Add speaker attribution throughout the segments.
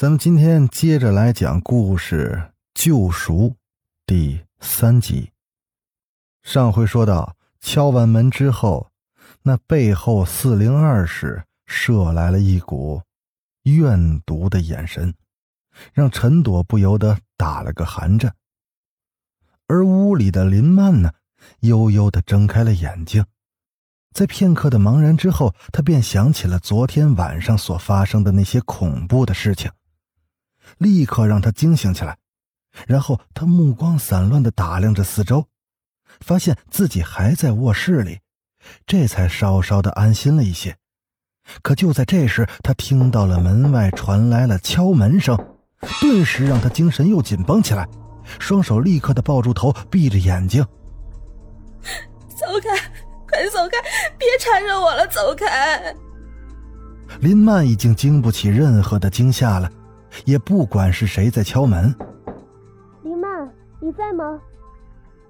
Speaker 1: 咱们今天接着来讲故事《救赎》第三集。上回说到，敲完门之后，那背后四零二室射来了一股怨毒的眼神，让陈朵不由得打了个寒颤。而屋里的林曼呢，悠悠的睁开了眼睛，在片刻的茫然之后，他便想起了昨天晚上所发生的那些恐怖的事情。立刻让他惊醒起来，然后他目光散乱的打量着四周，发现自己还在卧室里，这才稍稍的安心了一些。可就在这时，他听到了门外传来了敲门声，顿时让他精神又紧绷起来，双手立刻的抱住头，闭着眼睛。
Speaker 2: 走开，快走开，别缠着我了，走开！
Speaker 1: 林曼已经经不起任何的惊吓了。也不管是谁在敲门。
Speaker 3: 林曼，你在吗？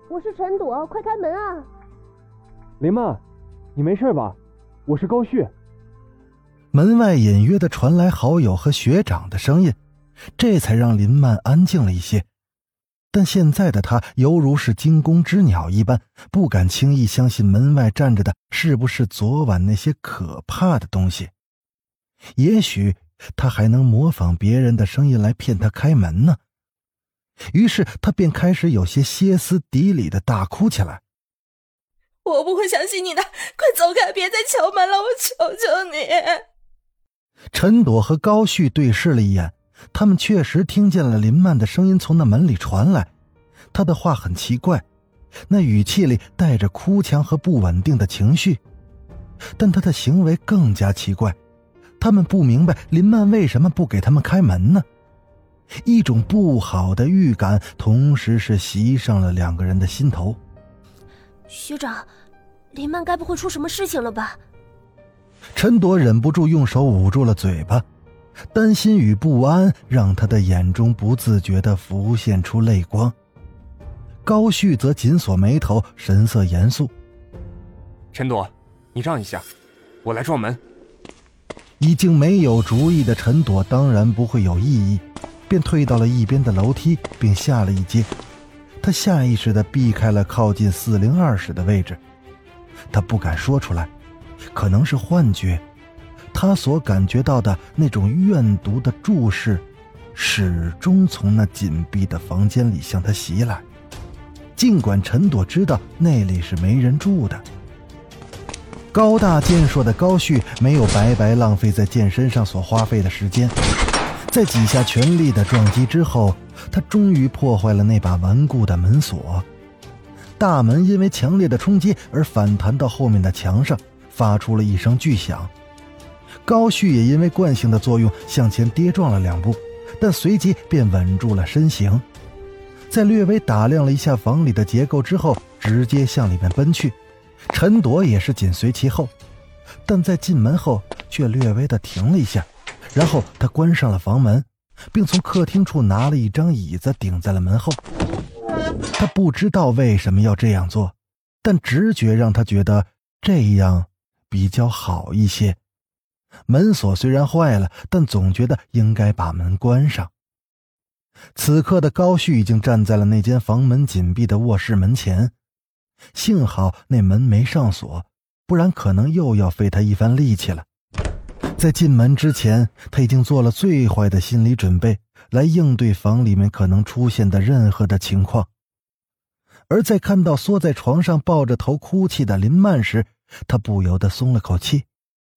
Speaker 3: 我是陈朵，快开门啊！
Speaker 4: 林曼，你没事吧？我是高旭。
Speaker 1: 门外隐约的传来好友和学长的声音，这才让林曼安静了一些。但现在的他犹如是惊弓之鸟一般，不敢轻易相信门外站着的是不是昨晚那些可怕的东西。也许。他还能模仿别人的声音来骗他开门呢。于是他便开始有些歇斯底里的大哭起来。
Speaker 2: 我不会相信你的，快走开，别再敲门了，我求求你！
Speaker 1: 陈朵和高旭对视了一眼，他们确实听见了林曼的声音从那门里传来。他的话很奇怪，那语气里带着哭腔和不稳定的情绪，但他的行为更加奇怪。他们不明白林曼为什么不给他们开门呢？一种不好的预感同时是袭上了两个人的心头。
Speaker 3: 学长，林曼该不会出什么事情了吧？
Speaker 1: 陈朵忍不住用手捂住了嘴巴，担心与不安让他的眼中不自觉的浮现出泪光。高旭则紧锁眉头，神色严肃。
Speaker 4: 陈朵，你让一下，我来撞门。
Speaker 1: 已经没有主意的陈朵当然不会有异议，便退到了一边的楼梯，并下了一阶。他下意识地避开了靠近四零二室的位置。他不敢说出来，可能是幻觉。他所感觉到的那种怨毒的注视，始终从那紧闭的房间里向他袭来。尽管陈朵知道那里是没人住的。高大健硕的高旭没有白白浪费在健身上所花费的时间，在几下全力的撞击之后，他终于破坏了那把顽固的门锁。大门因为强烈的冲击而反弹到后面的墙上，发出了一声巨响。高旭也因为惯性的作用向前跌撞了两步，但随即便稳住了身形。在略微打量了一下房里的结构之后，直接向里面奔去。陈朵也是紧随其后，但在进门后却略微的停了一下，然后他关上了房门，并从客厅处拿了一张椅子顶在了门后。他不知道为什么要这样做，但直觉让他觉得这样比较好一些。门锁虽然坏了，但总觉得应该把门关上。此刻的高旭已经站在了那间房门紧闭的卧室门前。幸好那门没上锁，不然可能又要费他一番力气了。在进门之前，他已经做了最坏的心理准备，来应对房里面可能出现的任何的情况。而在看到缩在床上抱着头哭泣的林曼时，他不由得松了口气。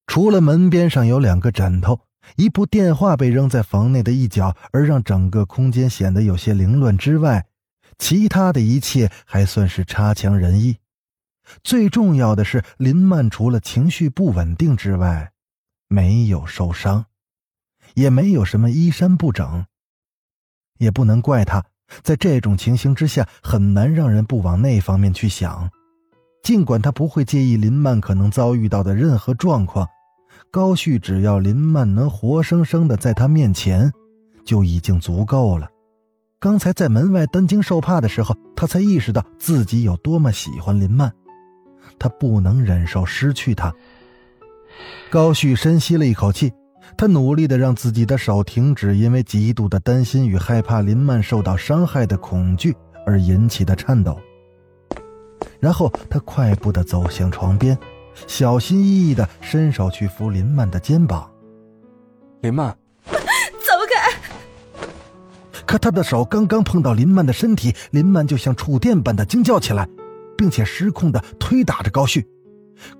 Speaker 1: 除了门边上有两个枕头，一部电话被扔在房内的一角，而让整个空间显得有些凌乱之外。其他的一切还算是差强人意，最重要的是林曼除了情绪不稳定之外，没有受伤，也没有什么衣衫不整。也不能怪他，在这种情形之下，很难让人不往那方面去想。尽管他不会介意林曼可能遭遇到的任何状况，高旭只要林曼能活生生的在他面前，就已经足够了。刚才在门外担惊受怕的时候，他才意识到自己有多么喜欢林曼，他不能忍受失去她。高旭深吸了一口气，他努力的让自己的手停止，因为极度的担心与害怕林曼受到伤害的恐惧而引起的颤抖。然后他快步的走向床边，小心翼翼的伸手去扶林曼的肩膀。
Speaker 4: 林曼，
Speaker 1: 可他的手刚刚碰到林曼的身体，林曼就像触电般的惊叫起来，并且失控的推打着高旭，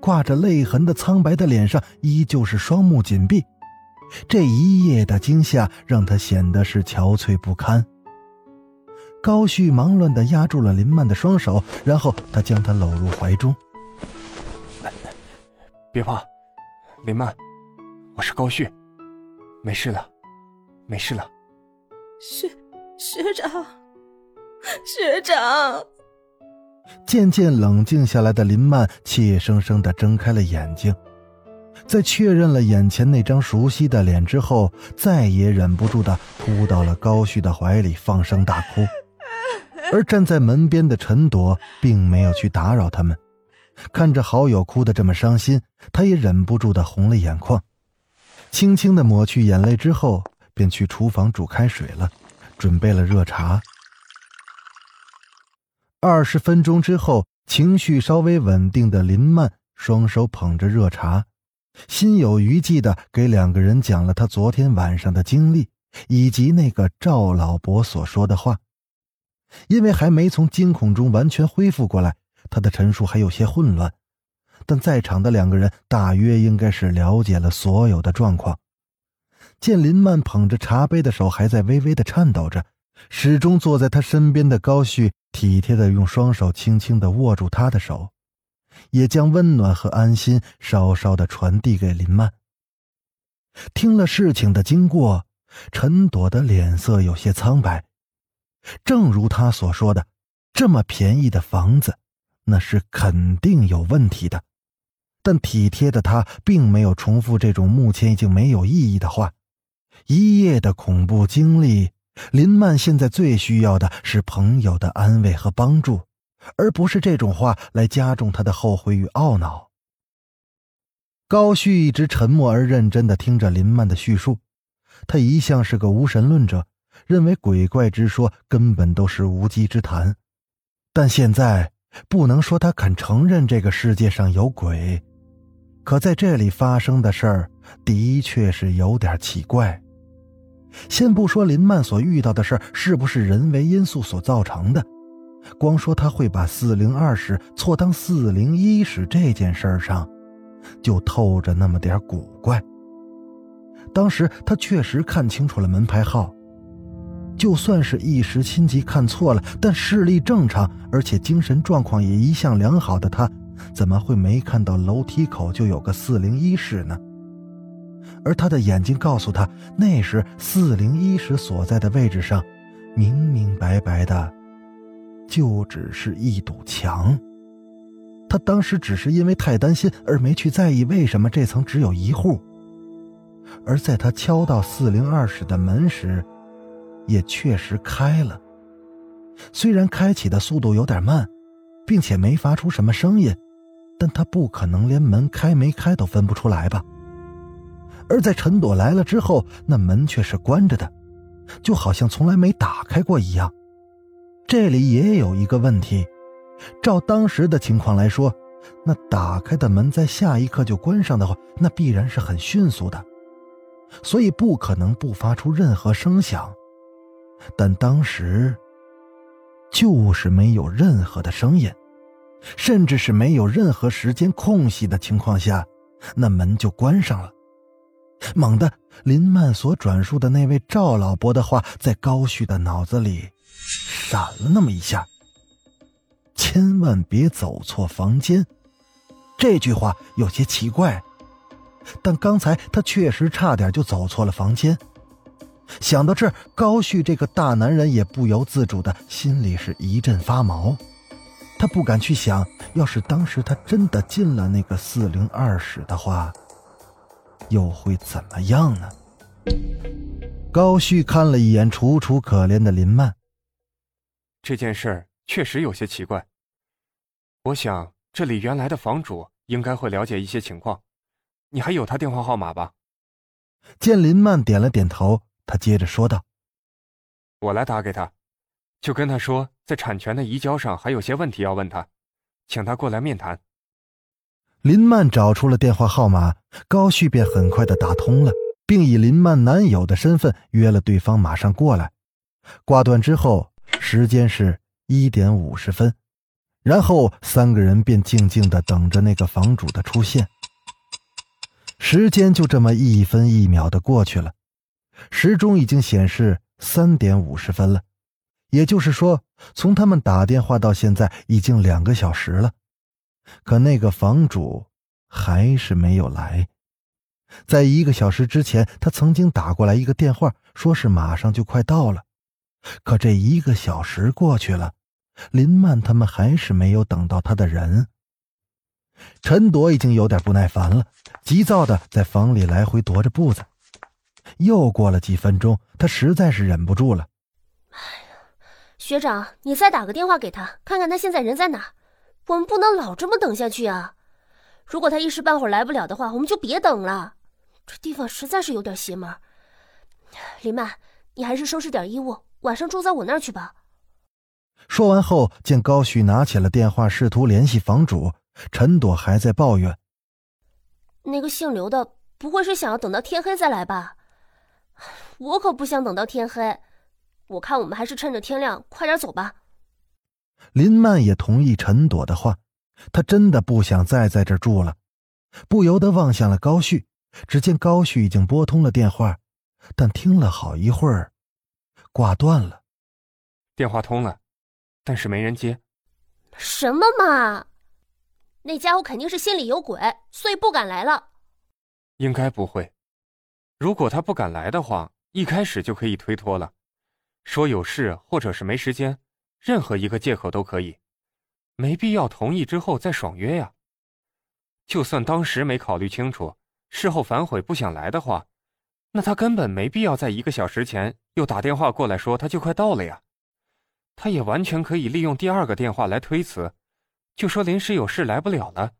Speaker 1: 挂着泪痕的苍白的脸上依旧是双目紧闭。这一夜的惊吓让他显得是憔悴不堪。高旭忙乱的压住了林曼的双手，然后他将她搂入怀中。
Speaker 4: 别怕，林曼，我是高旭，没事了，没事了。
Speaker 2: 学学长，学长。
Speaker 1: 渐渐冷静下来的林曼怯生生的睁开了眼睛，在确认了眼前那张熟悉的脸之后，再也忍不住的扑到了高旭的怀里，放声大哭。而站在门边的陈朵并没有去打扰他们，看着好友哭得这么伤心，她也忍不住的红了眼眶，轻轻的抹去眼泪之后，便去厨房煮开水了，准备了热茶。二十分钟之后，情绪稍微稳定的林曼双手捧着热茶，心有余悸的给两个人讲了他昨天晚上的经历，以及那个赵老伯所说的话。因为还没从惊恐中完全恢复过来，他的陈述还有些混乱，但在场的两个人大约应该是了解了所有的状况。见林曼捧着茶杯的手还在微微的颤抖着，始终坐在他身边的高旭体贴的用双手轻轻的握住他的手，也将温暖和安心稍稍的传递给林曼。听了事情的经过，陈朵的脸色有些苍白。正如他所说的，这么便宜的房子，那是肯定有问题的。但体贴的他并没有重复这种目前已经没有意义的话。一夜的恐怖经历，林曼现在最需要的是朋友的安慰和帮助，而不是这种话来加重他的后悔与懊恼。高旭一直沉默而认真的听着林曼的叙述，他一向是个无神论者。认为鬼怪之说根本都是无稽之谈，但现在不能说他肯承认这个世界上有鬼，可在这里发生的事儿的确是有点奇怪。先不说林曼所遇到的事是不是人为因素所造成的，光说他会把四零二室错当四零一室这件事上，就透着那么点古怪。当时他确实看清楚了门牌号。就算是一时心急看错了，但视力正常，而且精神状况也一向良好的他，怎么会没看到楼梯口就有个四零一室呢？而他的眼睛告诉他，那时四零一室所在的位置上，明明白白的，就只是一堵墙。他当时只是因为太担心而没去在意为什么这层只有一户。而在他敲到四零二室的门时，也确实开了，虽然开启的速度有点慢，并且没发出什么声音，但他不可能连门开没开都分不出来吧？而在陈朵来了之后，那门却是关着的，就好像从来没打开过一样。这里也有一个问题，照当时的情况来说，那打开的门在下一刻就关上的话，那必然是很迅速的，所以不可能不发出任何声响。但当时，就是没有任何的声音，甚至是没有任何时间空隙的情况下，那门就关上了。猛地，林曼所转述的那位赵老伯的话在高旭的脑子里闪了那么一下：“千万别走错房间。”这句话有些奇怪，但刚才他确实差点就走错了房间。想到这儿，高旭这个大男人也不由自主的心里是一阵发毛。他不敢去想，要是当时他真的进了那个四零二室的话，又会怎么样呢？高旭看了一眼楚楚可怜的林曼，
Speaker 4: 这件事儿确实有些奇怪。我想这里原来的房主应该会了解一些情况，你还有他电话号码吧？
Speaker 1: 见林曼点了点头，他接着说道：“
Speaker 4: 我来打给他，就跟他说，在产权的移交上还有些问题要问他，请他过来面谈。”
Speaker 1: 林曼找出了电话号码，高旭便很快的打通了，并以林曼男友的身份约了对方马上过来。挂断之后，时间是一点五十分。然后三个人便静静的等着那个房主的出现。时间就这么一分一秒的过去了，时钟已经显示三点五十分了，也就是说，从他们打电话到现在已经两个小时了。可那个房主还是没有来。在一个小时之前，他曾经打过来一个电话，说是马上就快到了。可这一个小时过去了。林曼他们还是没有等到他的人。陈朵已经有点不耐烦了，急躁的在房里来回踱着步子。又过了几分钟，他实在是忍不住了：“
Speaker 3: 哎呀，学长，你再打个电话给他，看看他现在人在哪。我们不能老这么等下去啊！如果他一时半会儿来不了的话，我们就别等了。这地方实在是有点邪门。林曼，你还是收拾点衣物，晚上住在我那儿去吧。”
Speaker 1: 说完后，见高旭拿起了电话，试图联系房主陈朵，还在抱怨：“
Speaker 3: 那个姓刘的不会是想要等到天黑再来吧？我可不想等到天黑。我看我们还是趁着天亮快点走吧。”
Speaker 1: 林曼也同意陈朵的话，她真的不想再在这住了，不由得望向了高旭。只见高旭已经拨通了电话，但听了好一会儿，挂断了。
Speaker 4: 电话通了。但是没人接，
Speaker 3: 什么嘛？那家伙肯定是心里有鬼，所以不敢来了。
Speaker 4: 应该不会。如果他不敢来的话，一开始就可以推脱了，说有事或者是没时间，任何一个借口都可以，没必要同意之后再爽约呀。就算当时没考虑清楚，事后反悔不想来的话，那他根本没必要在一个小时前又打电话过来说他就快到了呀。他也完全可以利用第二个电话来推辞，就说临时有事来不了了，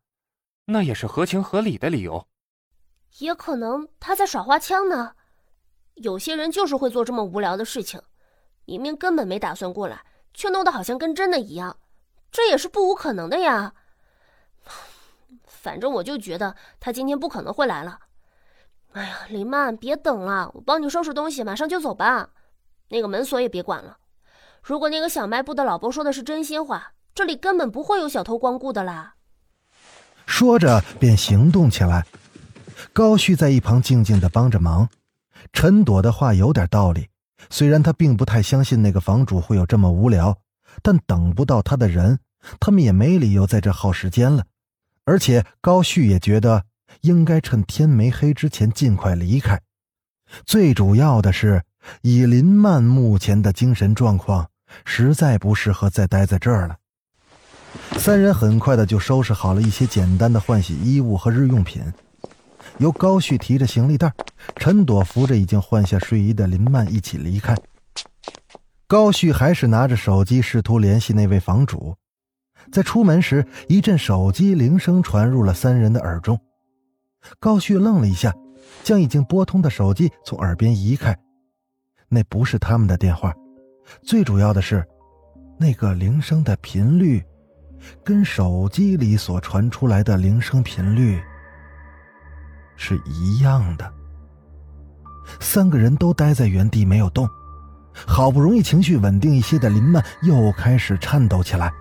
Speaker 4: 那也是合情合理的理由。
Speaker 3: 也可能他在耍花枪呢。有些人就是会做这么无聊的事情，明明根本没打算过来，却弄得好像跟真的一样，这也是不无可能的呀。反正我就觉得他今天不可能会来了。哎呀，林曼，别等了，我帮你收拾东西，马上就走吧。那个门锁也别管了。如果那个小卖部的老伯说的是真心话，这里根本不会有小偷光顾的啦。
Speaker 1: 说着便行动起来。高旭在一旁静静的帮着忙。陈朵的话有点道理，虽然他并不太相信那个房主会有这么无聊，但等不到他的人，他们也没理由在这耗时间了。而且高旭也觉得应该趁天没黑之前尽快离开。最主要的是，以林曼目前的精神状况。实在不适合再待在这儿了。三人很快的就收拾好了一些简单的换洗衣物和日用品，由高旭提着行李袋，陈朵扶着已经换下睡衣的林曼一起离开。高旭还是拿着手机试图联系那位房主，在出门时，一阵手机铃声传入了三人的耳中。高旭愣了一下，将已经拨通的手机从耳边移开，那不是他们的电话。最主要的是，那个铃声的频率，跟手机里所传出来的铃声频率是一样的。三个人都待在原地没有动，好不容易情绪稳定一些的林曼又开始颤抖起来，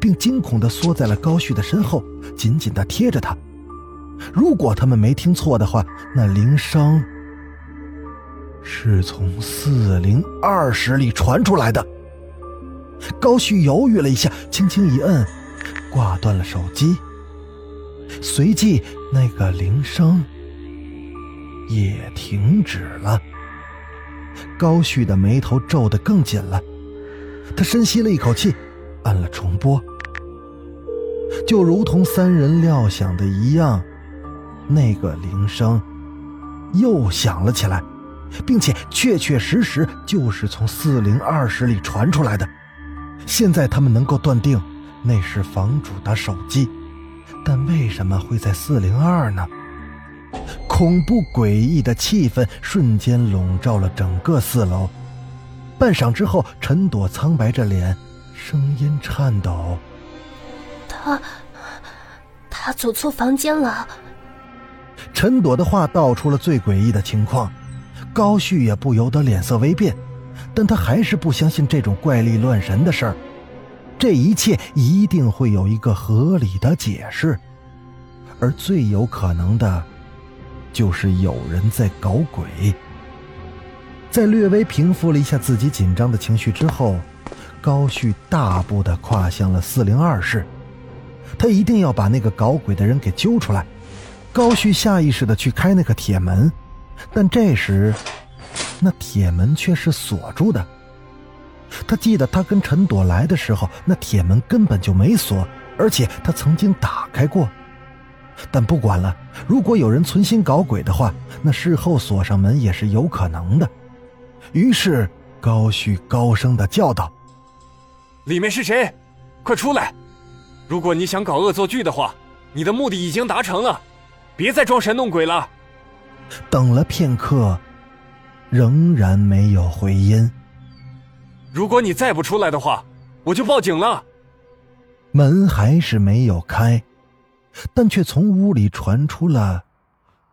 Speaker 1: 并惊恐的缩在了高旭的身后，紧紧的贴着他。如果他们没听错的话，那铃声。是从四零二室里传出来的。高旭犹豫了一下，轻轻一摁，挂断了手机。随即，那个铃声也停止了。高旭的眉头皱得更紧了，他深吸了一口气，按了重播。就如同三人料想的一样，那个铃声又响了起来，并且确确实实就是从四零二室里传出来的。现在他们能够断定那是房主的手机，但为什么会在四零二呢？恐怖诡异的气氛瞬间笼罩了整个四楼。半晌之后，陈朵苍白着脸，声音颤抖。
Speaker 3: 他，他走错房间了。
Speaker 1: 陈朵的话道出了最诡异的情况，高旭也不由得脸色微变，但他还是不相信这种怪力乱神的事儿。这一切一定会有一个合理的解释，而最有可能的，就是有人在搞鬼。在略微平复了一下自己紧张的情绪之后，高旭大步的跨向了四零二室。他一定要把那个搞鬼的人给揪出来。高旭下意识的去开那个铁门，但这时，那铁门却是锁住的。他记得他跟陈朵来的时候，那铁门根本就没锁，而且他曾经打开过。但不管了，如果有人存心搞鬼的话，那事后锁上门也是有可能的。于是高旭高声的叫道：“
Speaker 4: 里面是谁？快出来！”如果你想搞恶作剧的话，你的目的已经达成了，别再装神弄鬼了。
Speaker 1: 等了片刻，仍然没有回音。
Speaker 4: 如果你再不出来的话，我就报警了。
Speaker 1: 门还是没有开，但却从屋里传出了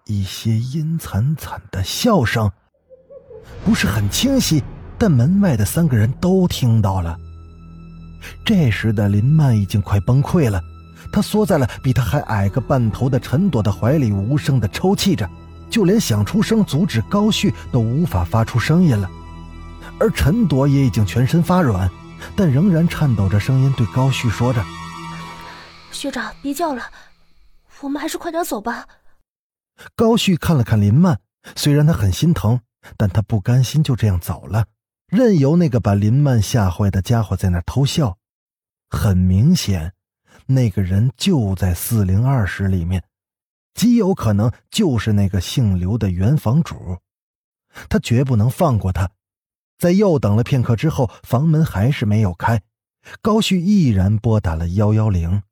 Speaker 1: 一些阴惨惨的笑声，不是很清晰，但门外的三个人都听到了。这时的林曼已经快崩溃了，她缩在了比她还矮个半头的陈朵的怀里，无声的抽泣着，就连想出声阻止高旭都无法发出声音了。而陈朵也已经全身发软，但仍然颤抖着声音对高旭说着：“
Speaker 3: 学长，别叫了，我们还是快点走吧。”
Speaker 1: 高旭看了看林曼，虽然他很心疼，但他不甘心就这样走了。任由那个把林曼吓坏的家伙在那偷笑，很明显，那个人就在四零二室里面，极有可能就是那个姓刘的原房主。他绝不能放过他。在又等了片刻之后，房门还是没有开，高旭毅然拨打了幺幺零，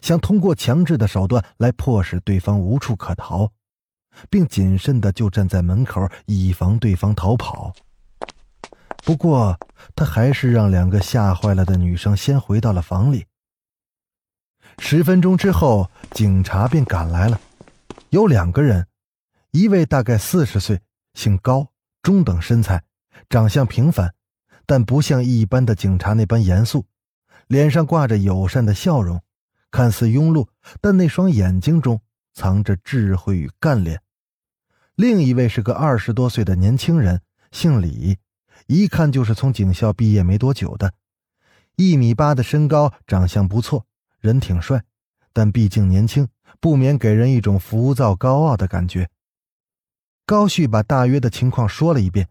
Speaker 1: 想通过强制的手段来迫使对方无处可逃，并谨慎的就站在门口，以防对方逃跑。不过，他还是让两个吓坏了的女生先回到了房里。十分钟之后，警察便赶来了，有两个人，一位大概四十岁，姓高，中等身材，长相平凡，但不像一般的警察那般严肃，脸上挂着友善的笑容，看似庸碌，但那双眼睛中藏着智慧与干练。另一位是个二十多岁的年轻人，姓李。一看就是从警校毕业没多久的，一米八的身高，长相不错，人挺帅，但毕竟年轻，不免给人一种浮躁高傲的感觉。高旭把大约的情况说了一遍，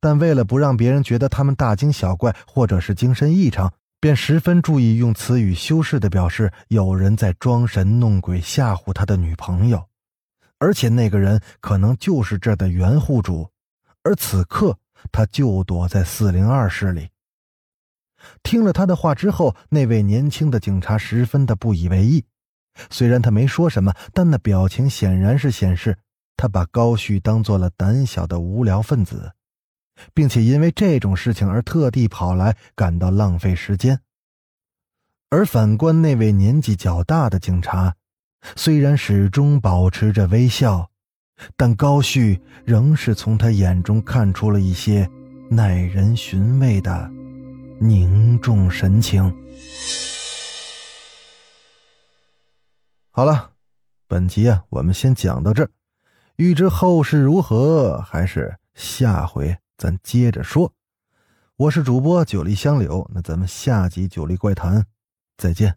Speaker 1: 但为了不让别人觉得他们大惊小怪或者是精神异常，便十分注意用词语修饰的表示有人在装神弄鬼吓唬他的女朋友，而且那个人可能就是这的原户主，而此刻。他就躲在四零二室里。听了他的话之后，那位年轻的警察十分的不以为意。虽然他没说什么，但那表情显然是显示他把高旭当做了胆小的无聊分子，并且因为这种事情而特地跑来，感到浪费时间。而反观那位年纪较大的警察，虽然始终保持着微笑。但高旭仍是从他眼中看出了一些耐人寻味的凝重神情。好了，本集啊，我们先讲到这儿。欲知后事如何，还是下回咱接着说。我是主播九黎香柳，那咱们下集《九黎怪谈》再见。